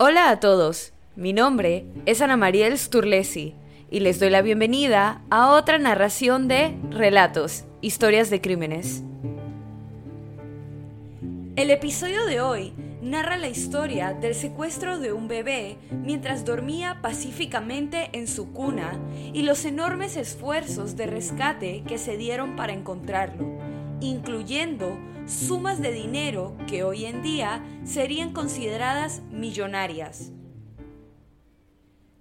Hola a todos, mi nombre es Ana Mariel Sturlesi y les doy la bienvenida a otra narración de Relatos, Historias de Crímenes. El episodio de hoy narra la historia del secuestro de un bebé mientras dormía pacíficamente en su cuna y los enormes esfuerzos de rescate que se dieron para encontrarlo, incluyendo sumas de dinero que hoy en día serían consideradas millonarias.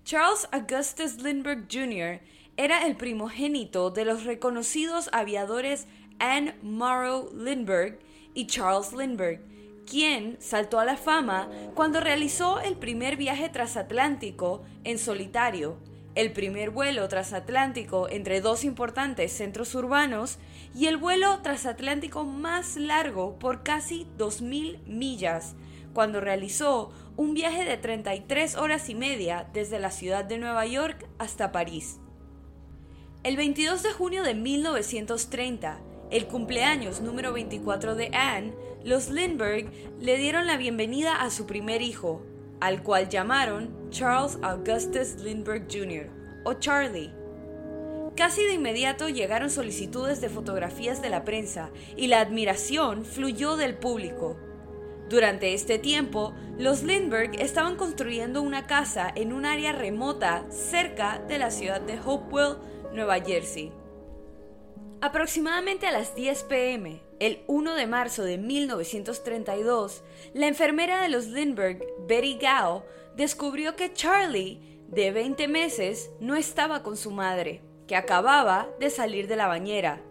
Charles Augustus Lindbergh Jr. era el primogénito de los reconocidos aviadores Anne Morrow Lindbergh y Charles Lindbergh, quien saltó a la fama cuando realizó el primer viaje transatlántico en solitario el primer vuelo transatlántico entre dos importantes centros urbanos y el vuelo transatlántico más largo por casi 2.000 millas, cuando realizó un viaje de 33 horas y media desde la ciudad de Nueva York hasta París. El 22 de junio de 1930, el cumpleaños número 24 de Anne, los Lindbergh le dieron la bienvenida a su primer hijo, al cual llamaron Charles Augustus Lindbergh Jr. o Charlie. Casi de inmediato llegaron solicitudes de fotografías de la prensa y la admiración fluyó del público. Durante este tiempo, los Lindbergh estaban construyendo una casa en un área remota cerca de la ciudad de Hopewell, Nueva Jersey. Aproximadamente a las 10 pm, el 1 de marzo de 1932, la enfermera de los Lindbergh, Betty Gao, descubrió que Charlie, de 20 meses, no estaba con su madre, que acababa de salir de la bañera.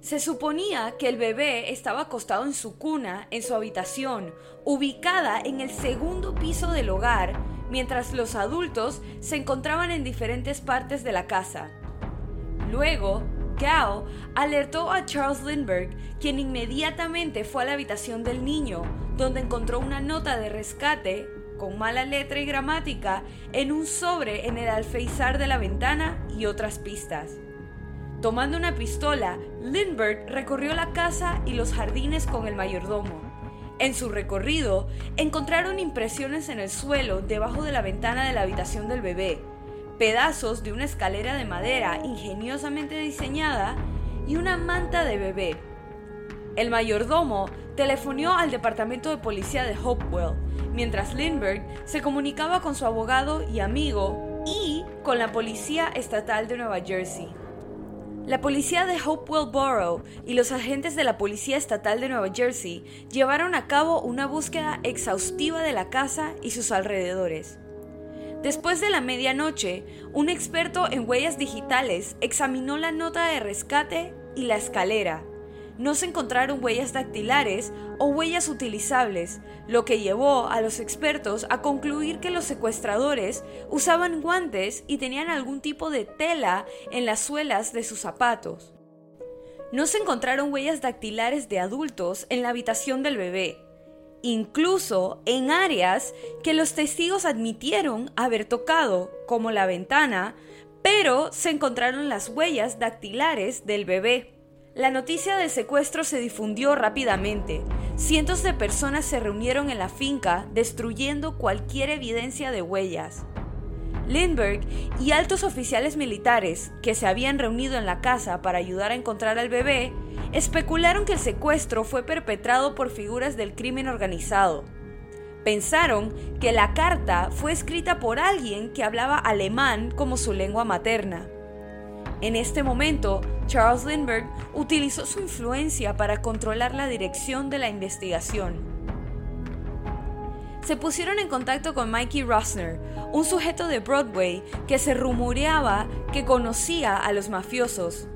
Se suponía que el bebé estaba acostado en su cuna en su habitación, ubicada en el segundo piso del hogar, mientras los adultos se encontraban en diferentes partes de la casa. Luego, Gao alertó a Charles Lindbergh, quien inmediatamente fue a la habitación del niño, donde encontró una nota de rescate con mala letra y gramática en un sobre en el alféizar de la ventana y otras pistas. Tomando una pistola, Lindbergh recorrió la casa y los jardines con el mayordomo. En su recorrido, encontraron impresiones en el suelo debajo de la ventana de la habitación del bebé, pedazos de una escalera de madera ingeniosamente diseñada y una manta de bebé. El mayordomo telefonió al departamento de policía de Hopewell, mientras Lindbergh se comunicaba con su abogado y amigo y con la policía estatal de Nueva Jersey. La policía de Hopewell Borough y los agentes de la Policía Estatal de Nueva Jersey llevaron a cabo una búsqueda exhaustiva de la casa y sus alrededores. Después de la medianoche, un experto en huellas digitales examinó la nota de rescate y la escalera. No se encontraron huellas dactilares o huellas utilizables, lo que llevó a los expertos a concluir que los secuestradores usaban guantes y tenían algún tipo de tela en las suelas de sus zapatos. No se encontraron huellas dactilares de adultos en la habitación del bebé, incluso en áreas que los testigos admitieron haber tocado, como la ventana, pero se encontraron las huellas dactilares del bebé. La noticia del secuestro se difundió rápidamente. Cientos de personas se reunieron en la finca destruyendo cualquier evidencia de huellas. Lindbergh y altos oficiales militares que se habían reunido en la casa para ayudar a encontrar al bebé especularon que el secuestro fue perpetrado por figuras del crimen organizado. Pensaron que la carta fue escrita por alguien que hablaba alemán como su lengua materna. En este momento, Charles Lindbergh utilizó su influencia para controlar la dirección de la investigación se pusieron en contacto con Mikey Rosner, un sujeto de Broadway que se rumoreaba que conocía a los mafiosos.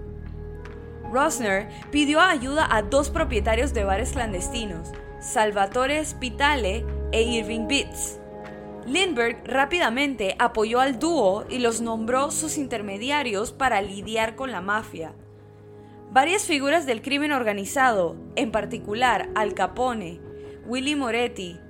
Rosner pidió ayuda a dos propietarios de bares clandestinos, Salvatore Spitale e Irving Bitts. Lindbergh rápidamente apoyó al dúo y los nombró sus intermediarios para lidiar con la mafia. Varias figuras del crimen organizado, en particular Al Capone, Willy Moretti,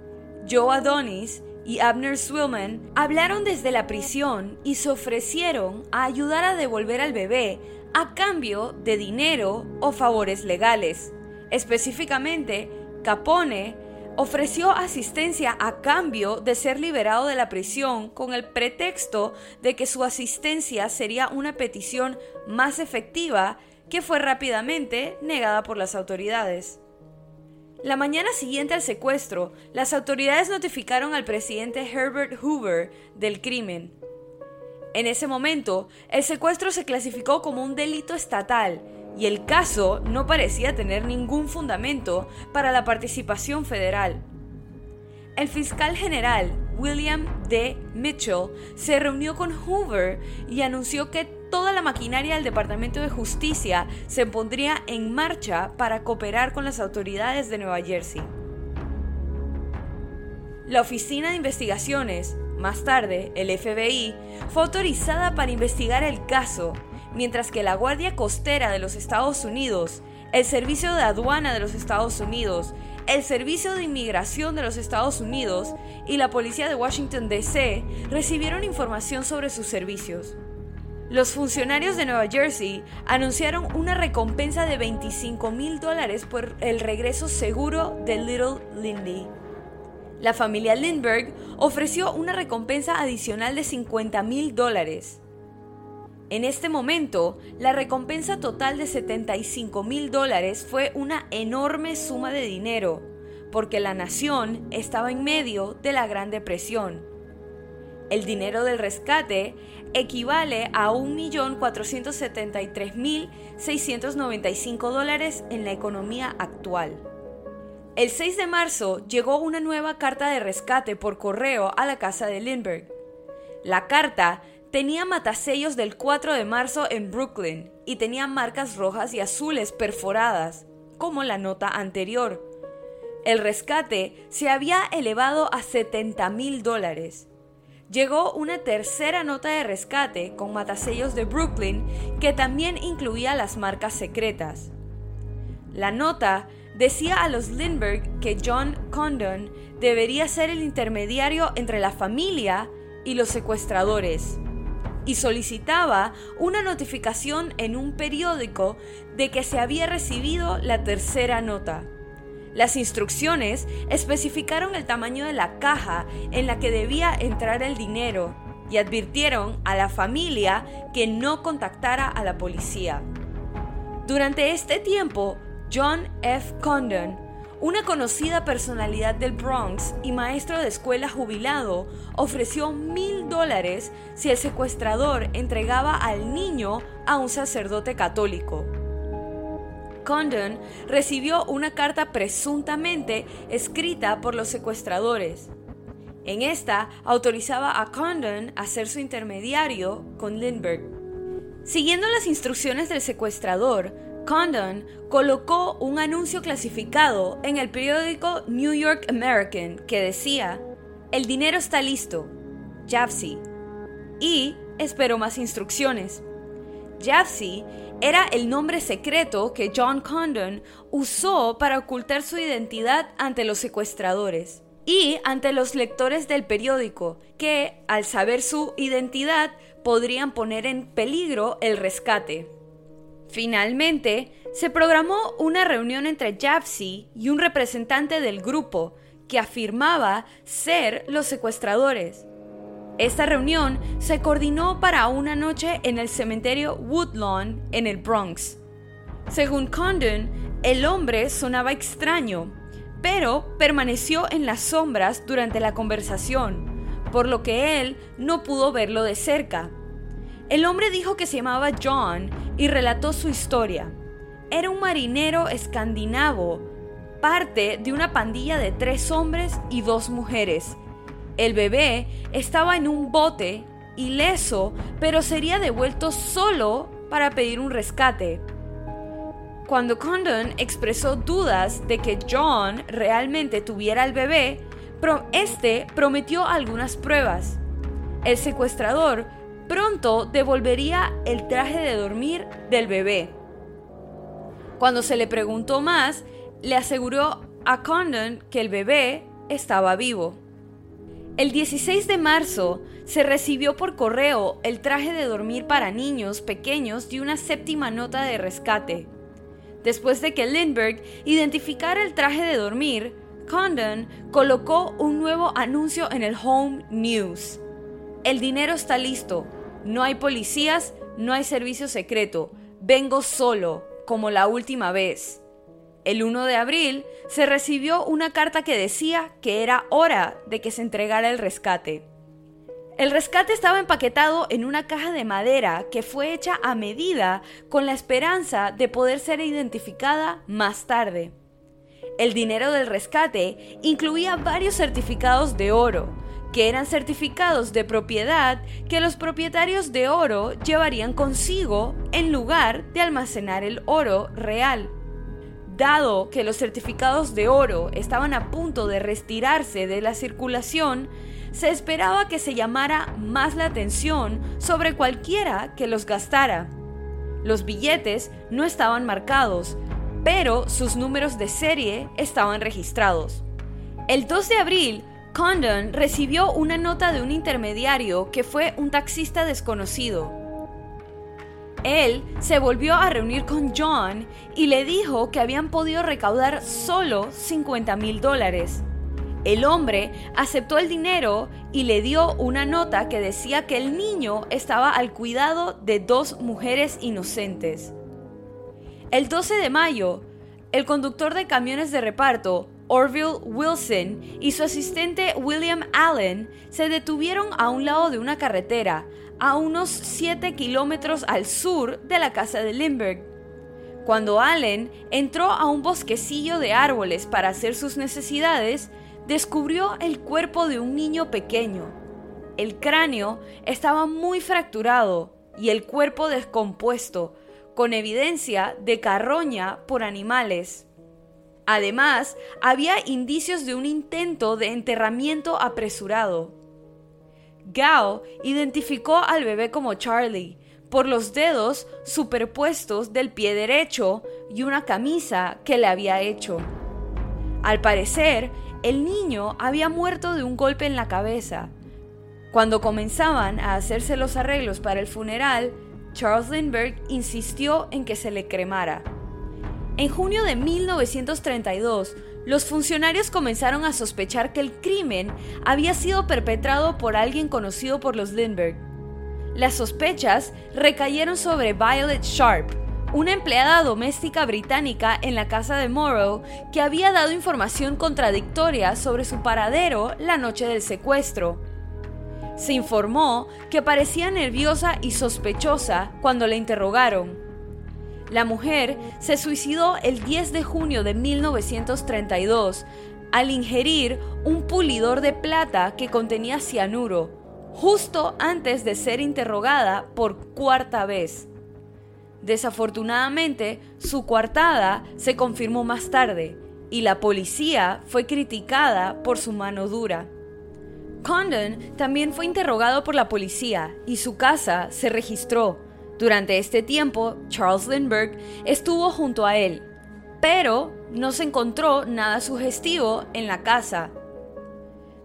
Joe Adonis y Abner Swillman hablaron desde la prisión y se ofrecieron a ayudar a devolver al bebé a cambio de dinero o favores legales. Específicamente, Capone ofreció asistencia a cambio de ser liberado de la prisión con el pretexto de que su asistencia sería una petición más efectiva que fue rápidamente negada por las autoridades. La mañana siguiente al secuestro, las autoridades notificaron al presidente Herbert Hoover del crimen. En ese momento, el secuestro se clasificó como un delito estatal y el caso no parecía tener ningún fundamento para la participación federal. El fiscal general William D. Mitchell se reunió con Hoover y anunció que toda la maquinaria del Departamento de Justicia se pondría en marcha para cooperar con las autoridades de Nueva Jersey. La Oficina de Investigaciones, más tarde el FBI, fue autorizada para investigar el caso mientras que la Guardia Costera de los Estados Unidos, el Servicio de Aduana de los Estados Unidos, el Servicio de Inmigración de los Estados Unidos y la Policía de Washington, D.C. recibieron información sobre sus servicios. Los funcionarios de Nueva Jersey anunciaron una recompensa de 25 mil dólares por el regreso seguro de Little Lindy. La familia Lindbergh ofreció una recompensa adicional de 50 mil dólares. En este momento, la recompensa total de 75 mil dólares fue una enorme suma de dinero, porque la nación estaba en medio de la Gran Depresión. El dinero del rescate equivale a 1.473.695 dólares en la economía actual. El 6 de marzo llegó una nueva carta de rescate por correo a la casa de Lindbergh. La carta Tenía matasellos del 4 de marzo en Brooklyn y tenía marcas rojas y azules perforadas, como la nota anterior. El rescate se había elevado a 70 mil dólares. Llegó una tercera nota de rescate con matasellos de Brooklyn que también incluía las marcas secretas. La nota decía a los Lindbergh que John Condon debería ser el intermediario entre la familia y los secuestradores y solicitaba una notificación en un periódico de que se había recibido la tercera nota. Las instrucciones especificaron el tamaño de la caja en la que debía entrar el dinero y advirtieron a la familia que no contactara a la policía. Durante este tiempo, John F. Condon una conocida personalidad del Bronx y maestro de escuela jubilado ofreció mil dólares si el secuestrador entregaba al niño a un sacerdote católico. Condon recibió una carta presuntamente escrita por los secuestradores. En esta autorizaba a Condon a ser su intermediario con Lindbergh. Siguiendo las instrucciones del secuestrador, Condon colocó un anuncio clasificado en el periódico New York American que decía, el dinero está listo, Japsy, y esperó más instrucciones. Japsy era el nombre secreto que John Condon usó para ocultar su identidad ante los secuestradores y ante los lectores del periódico, que, al saber su identidad, podrían poner en peligro el rescate. Finalmente, se programó una reunión entre Japsy y un representante del grupo que afirmaba ser los secuestradores. Esta reunión se coordinó para una noche en el cementerio Woodlawn en el Bronx. Según Condon, el hombre sonaba extraño, pero permaneció en las sombras durante la conversación, por lo que él no pudo verlo de cerca. El hombre dijo que se llamaba John y relató su historia. Era un marinero escandinavo, parte de una pandilla de tres hombres y dos mujeres. El bebé estaba en un bote, ileso, pero sería devuelto solo para pedir un rescate. Cuando Condon expresó dudas de que John realmente tuviera el bebé, este prometió algunas pruebas. El secuestrador pronto devolvería el traje de dormir del bebé. Cuando se le preguntó más, le aseguró a Condon que el bebé estaba vivo. El 16 de marzo se recibió por correo el traje de dormir para niños pequeños de una séptima nota de rescate. Después de que Lindbergh identificara el traje de dormir, Condon colocó un nuevo anuncio en el Home News. El dinero está listo. No hay policías, no hay servicio secreto. Vengo solo, como la última vez. El 1 de abril se recibió una carta que decía que era hora de que se entregara el rescate. El rescate estaba empaquetado en una caja de madera que fue hecha a medida con la esperanza de poder ser identificada más tarde. El dinero del rescate incluía varios certificados de oro, que eran certificados de propiedad que los propietarios de oro llevarían consigo en lugar de almacenar el oro real. Dado que los certificados de oro estaban a punto de retirarse de la circulación, se esperaba que se llamara más la atención sobre cualquiera que los gastara. Los billetes no estaban marcados, pero sus números de serie estaban registrados. El 2 de abril, Condon recibió una nota de un intermediario que fue un taxista desconocido. Él se volvió a reunir con John y le dijo que habían podido recaudar solo 50 mil dólares. El hombre aceptó el dinero y le dio una nota que decía que el niño estaba al cuidado de dos mujeres inocentes. El 12 de mayo, el conductor de camiones de reparto, Orville Wilson, y su asistente William Allen se detuvieron a un lado de una carretera, a unos 7 kilómetros al sur de la casa de Lindbergh. Cuando Allen entró a un bosquecillo de árboles para hacer sus necesidades, descubrió el cuerpo de un niño pequeño. El cráneo estaba muy fracturado y el cuerpo descompuesto, con evidencia de carroña por animales. Además, había indicios de un intento de enterramiento apresurado. Gao identificó al bebé como Charlie por los dedos superpuestos del pie derecho y una camisa que le había hecho. Al parecer, el niño había muerto de un golpe en la cabeza. Cuando comenzaban a hacerse los arreglos para el funeral, Charles Lindbergh insistió en que se le cremara. En junio de 1932, los funcionarios comenzaron a sospechar que el crimen había sido perpetrado por alguien conocido por los Lindbergh. Las sospechas recayeron sobre Violet Sharp, una empleada doméstica británica en la casa de Morrow que había dado información contradictoria sobre su paradero la noche del secuestro. Se informó que parecía nerviosa y sospechosa cuando la interrogaron. La mujer se suicidó el 10 de junio de 1932 al ingerir un pulidor de plata que contenía cianuro, justo antes de ser interrogada por cuarta vez. Desafortunadamente, su coartada se confirmó más tarde y la policía fue criticada por su mano dura. Condon también fue interrogado por la policía y su casa se registró. Durante este tiempo, Charles Lindbergh estuvo junto a él, pero no se encontró nada sugestivo en la casa.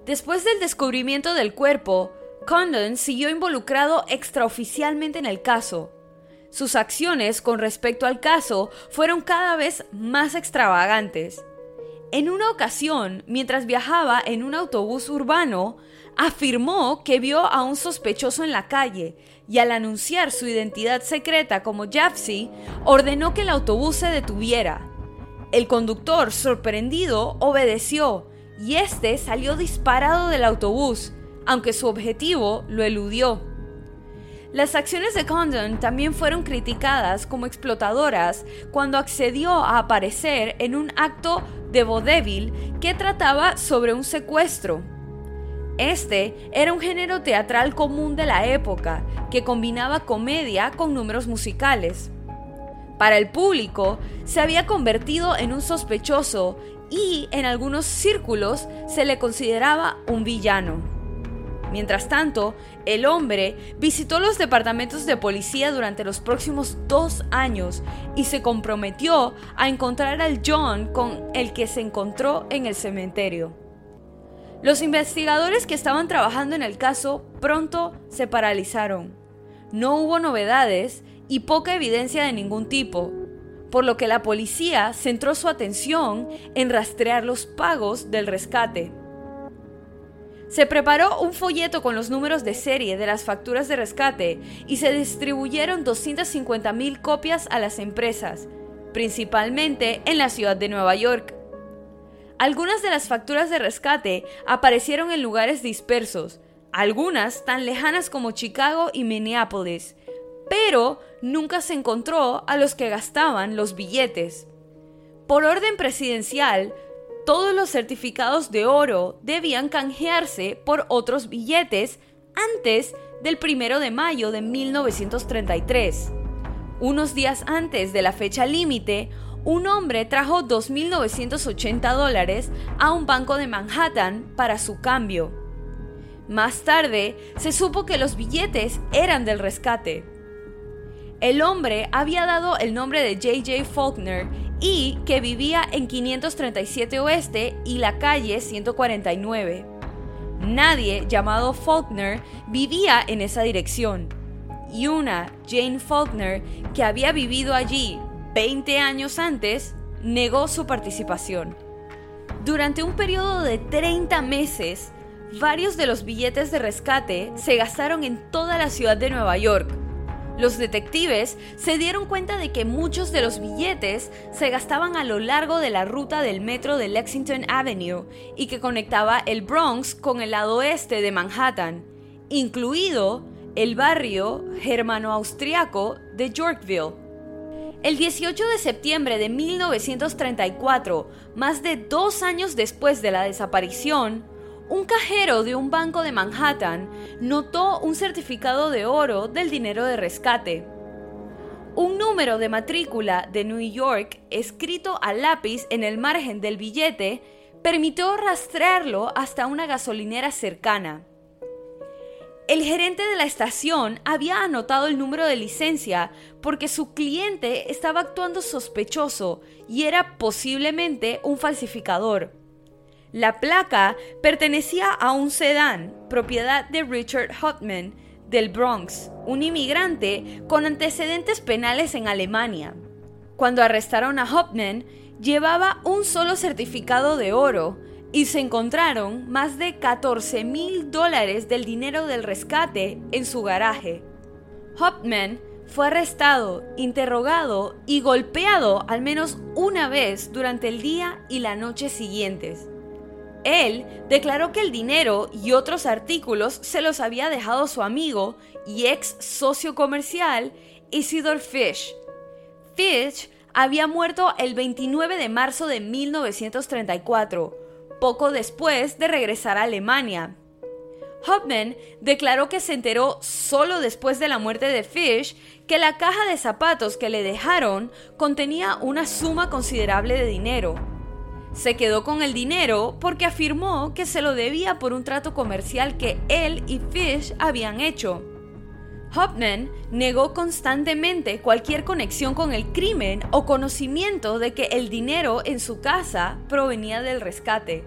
Después del descubrimiento del cuerpo, Condon siguió involucrado extraoficialmente en el caso. Sus acciones con respecto al caso fueron cada vez más extravagantes. En una ocasión, mientras viajaba en un autobús urbano, afirmó que vio a un sospechoso en la calle y al anunciar su identidad secreta como Japsy, ordenó que el autobús se detuviera. El conductor, sorprendido, obedeció y este salió disparado del autobús, aunque su objetivo lo eludió. Las acciones de Condon también fueron criticadas como explotadoras cuando accedió a aparecer en un acto de vodevil que trataba sobre un secuestro. Este era un género teatral común de la época que combinaba comedia con números musicales. Para el público, se había convertido en un sospechoso y en algunos círculos se le consideraba un villano. Mientras tanto, el hombre visitó los departamentos de policía durante los próximos dos años y se comprometió a encontrar al John con el que se encontró en el cementerio. Los investigadores que estaban trabajando en el caso pronto se paralizaron. No hubo novedades y poca evidencia de ningún tipo. por lo que la policía centró su atención en rastrear los pagos del rescate. Se preparó un folleto con los números de serie de las facturas de rescate y se distribuyeron 250.000 copias a las empresas, principalmente en la ciudad de Nueva York. Algunas de las facturas de rescate aparecieron en lugares dispersos, algunas tan lejanas como Chicago y Minneapolis, pero nunca se encontró a los que gastaban los billetes. Por orden presidencial, todos los certificados de oro debían canjearse por otros billetes antes del 1 de mayo de 1933. Unos días antes de la fecha límite, un hombre trajo 2.980 dólares a un banco de Manhattan para su cambio. Más tarde, se supo que los billetes eran del rescate. El hombre había dado el nombre de J.J. Faulkner y que vivía en 537 Oeste y la calle 149. Nadie llamado Faulkner vivía en esa dirección. Y una Jane Faulkner, que había vivido allí 20 años antes, negó su participación. Durante un periodo de 30 meses, varios de los billetes de rescate se gastaron en toda la ciudad de Nueva York, los detectives se dieron cuenta de que muchos de los billetes se gastaban a lo largo de la ruta del metro de Lexington Avenue y que conectaba el Bronx con el lado oeste de Manhattan, incluido el barrio germano-austriaco de Yorkville. El 18 de septiembre de 1934, más de dos años después de la desaparición, un cajero de un banco de Manhattan notó un certificado de oro del dinero de rescate. Un número de matrícula de New York escrito a lápiz en el margen del billete permitió rastrearlo hasta una gasolinera cercana. El gerente de la estación había anotado el número de licencia porque su cliente estaba actuando sospechoso y era posiblemente un falsificador. La placa pertenecía a un sedán, propiedad de Richard Hotman del Bronx, un inmigrante con antecedentes penales en Alemania. Cuando arrestaron a Hotman, llevaba un solo certificado de oro y se encontraron más de 14 mil dólares del dinero del rescate en su garaje. Hopman fue arrestado, interrogado y golpeado al menos una vez durante el día y la noche siguientes. Él declaró que el dinero y otros artículos se los había dejado su amigo y ex socio comercial Isidore Fish. Fish había muerto el 29 de marzo de 1934, poco después de regresar a Alemania. Hopman declaró que se enteró solo después de la muerte de Fish que la caja de zapatos que le dejaron contenía una suma considerable de dinero se quedó con el dinero porque afirmó que se lo debía por un trato comercial que él y Fish habían hecho. Hopman negó constantemente cualquier conexión con el crimen o conocimiento de que el dinero en su casa provenía del rescate.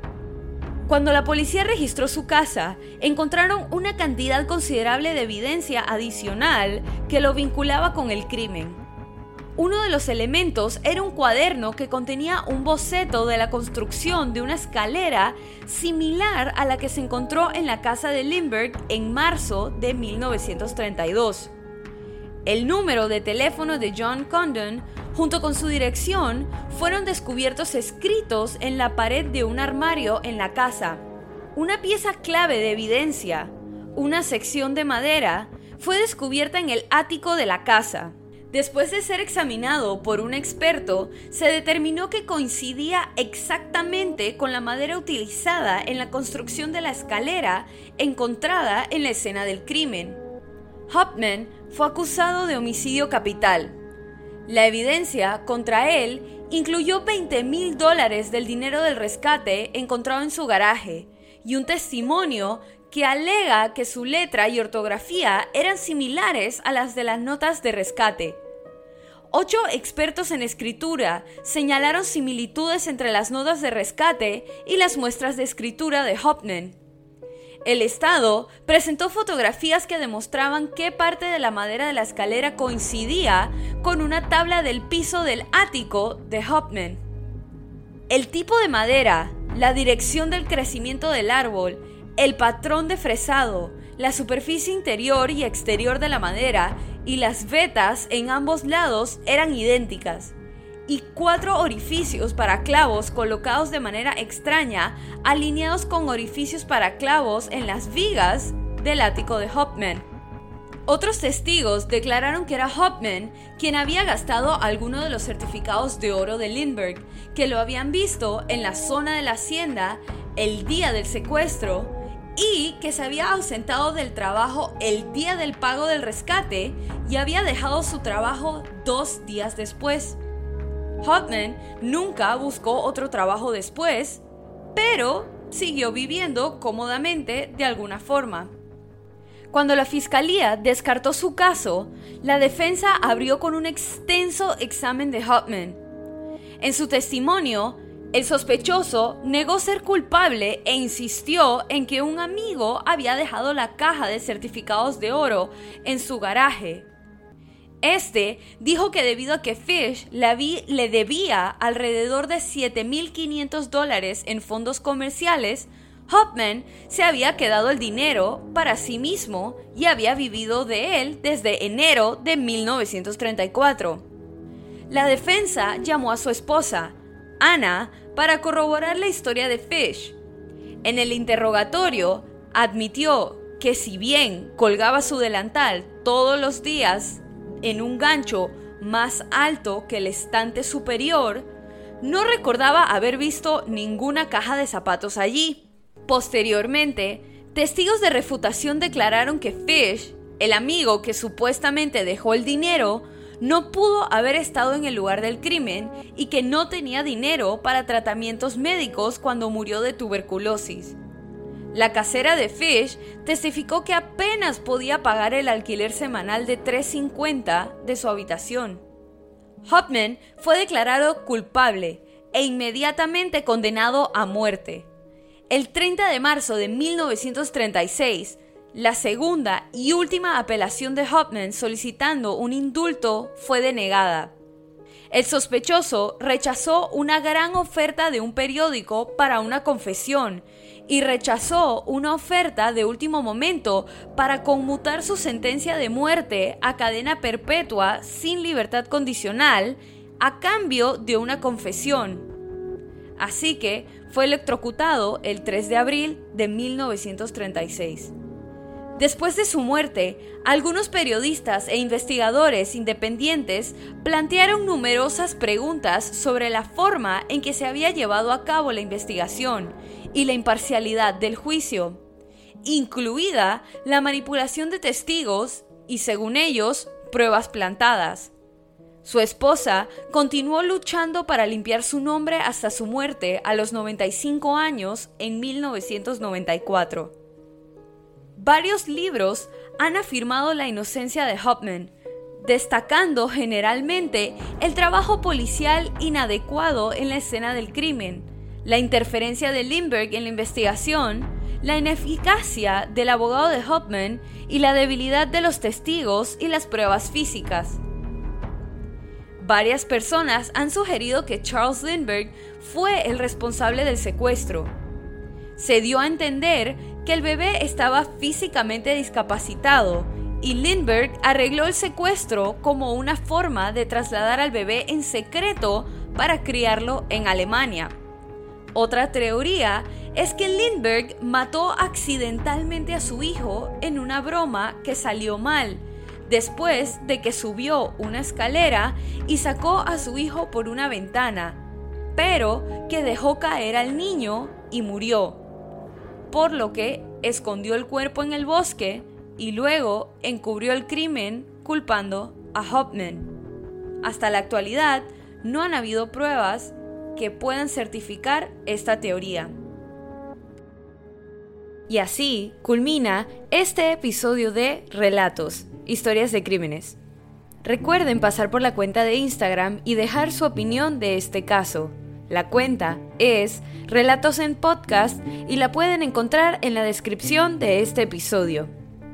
Cuando la policía registró su casa, encontraron una cantidad considerable de evidencia adicional que lo vinculaba con el crimen. Uno de los elementos era un cuaderno que contenía un boceto de la construcción de una escalera similar a la que se encontró en la casa de Lindbergh en marzo de 1932. El número de teléfono de John Condon, junto con su dirección, fueron descubiertos escritos en la pared de un armario en la casa. Una pieza clave de evidencia, una sección de madera, fue descubierta en el ático de la casa. Después de ser examinado por un experto, se determinó que coincidía exactamente con la madera utilizada en la construcción de la escalera encontrada en la escena del crimen. Hopman fue acusado de homicidio capital. La evidencia contra él incluyó 20 mil dólares del dinero del rescate encontrado en su garaje y un testimonio que alega que su letra y ortografía eran similares a las de las notas de rescate. Ocho expertos en escritura señalaron similitudes entre las notas de rescate y las muestras de escritura de Hopman. El Estado presentó fotografías que demostraban qué parte de la madera de la escalera coincidía con una tabla del piso del ático de Hopman. El tipo de madera, la dirección del crecimiento del árbol, el patrón de fresado, la superficie interior y exterior de la madera y las vetas en ambos lados eran idénticas y cuatro orificios para clavos colocados de manera extraña, alineados con orificios para clavos en las vigas del ático de Hopman. Otros testigos declararon que era Hopman quien había gastado alguno de los certificados de oro de Lindbergh, que lo habían visto en la zona de la hacienda el día del secuestro y que se había ausentado del trabajo el día del pago del rescate y había dejado su trabajo dos días después. Hotman nunca buscó otro trabajo después, pero siguió viviendo cómodamente de alguna forma. Cuando la fiscalía descartó su caso, la defensa abrió con un extenso examen de Hotman. En su testimonio, el sospechoso negó ser culpable e insistió en que un amigo había dejado la caja de certificados de oro en su garaje este dijo que debido a que Fish le, debía alrededor de 7.500 dólares en fondos comerciales, Hopman se había quedado el dinero para sí mismo y había vivido de él desde enero de 1934. La defensa llamó a su esposa, Anna, para corroborar la historia de Fish. En el interrogatorio, admitió que si bien colgaba su delantal todos los días en un gancho más alto que el estante superior, no recordaba haber visto ninguna caja de zapatos allí. Posteriormente, testigos de refutación declararon que Fish, el amigo que supuestamente dejó el dinero, no pudo haber estado en el lugar del crimen y que no tenía dinero para tratamientos médicos cuando murió de tuberculosis. La casera de Fish testificó que apenas podía pagar el alquiler semanal de 3.50 de su habitación. Hopman fue declarado culpable e inmediatamente condenado a muerte. El 30 de marzo de 1936, la segunda y última apelación de Hopman solicitando un indulto fue denegada. El sospechoso rechazó una gran oferta de un periódico para una confesión y rechazó una oferta de último momento para conmutar su sentencia de muerte a cadena perpetua sin libertad condicional a cambio de una confesión. Así que fue electrocutado el 3 de abril de 1936. Después de su muerte, algunos periodistas e investigadores independientes plantearon numerosas preguntas sobre la forma en que se había llevado a cabo la investigación y la imparcialidad del juicio, incluida la manipulación de testigos y, según ellos, pruebas plantadas. Su esposa continuó luchando para limpiar su nombre hasta su muerte a los 95 años en 1994. Varios libros han afirmado la inocencia de Hopman, destacando generalmente el trabajo policial inadecuado en la escena del crimen, la interferencia de Lindbergh en la investigación, la ineficacia del abogado de Hopman y la debilidad de los testigos y las pruebas físicas. Varias personas han sugerido que Charles Lindbergh fue el responsable del secuestro. Se dio a entender que el bebé estaba físicamente discapacitado y Lindbergh arregló el secuestro como una forma de trasladar al bebé en secreto para criarlo en Alemania. Otra teoría es que Lindbergh mató accidentalmente a su hijo en una broma que salió mal, después de que subió una escalera y sacó a su hijo por una ventana, pero que dejó caer al niño y murió, por lo que escondió el cuerpo en el bosque y luego encubrió el crimen culpando a Hopman. Hasta la actualidad no han habido pruebas que puedan certificar esta teoría. Y así culmina este episodio de Relatos, historias de crímenes. Recuerden pasar por la cuenta de Instagram y dejar su opinión de este caso. La cuenta es Relatos en Podcast y la pueden encontrar en la descripción de este episodio.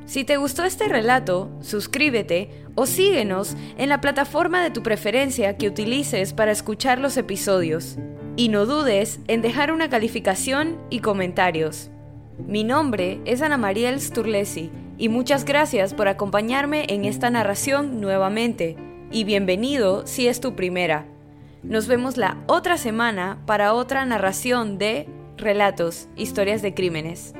Si te gustó este relato, suscríbete o síguenos en la plataforma de tu preferencia que utilices para escuchar los episodios. Y no dudes en dejar una calificación y comentarios. Mi nombre es Ana Mariel Sturlesi y muchas gracias por acompañarme en esta narración nuevamente. Y bienvenido si es tu primera. Nos vemos la otra semana para otra narración de Relatos, Historias de Crímenes.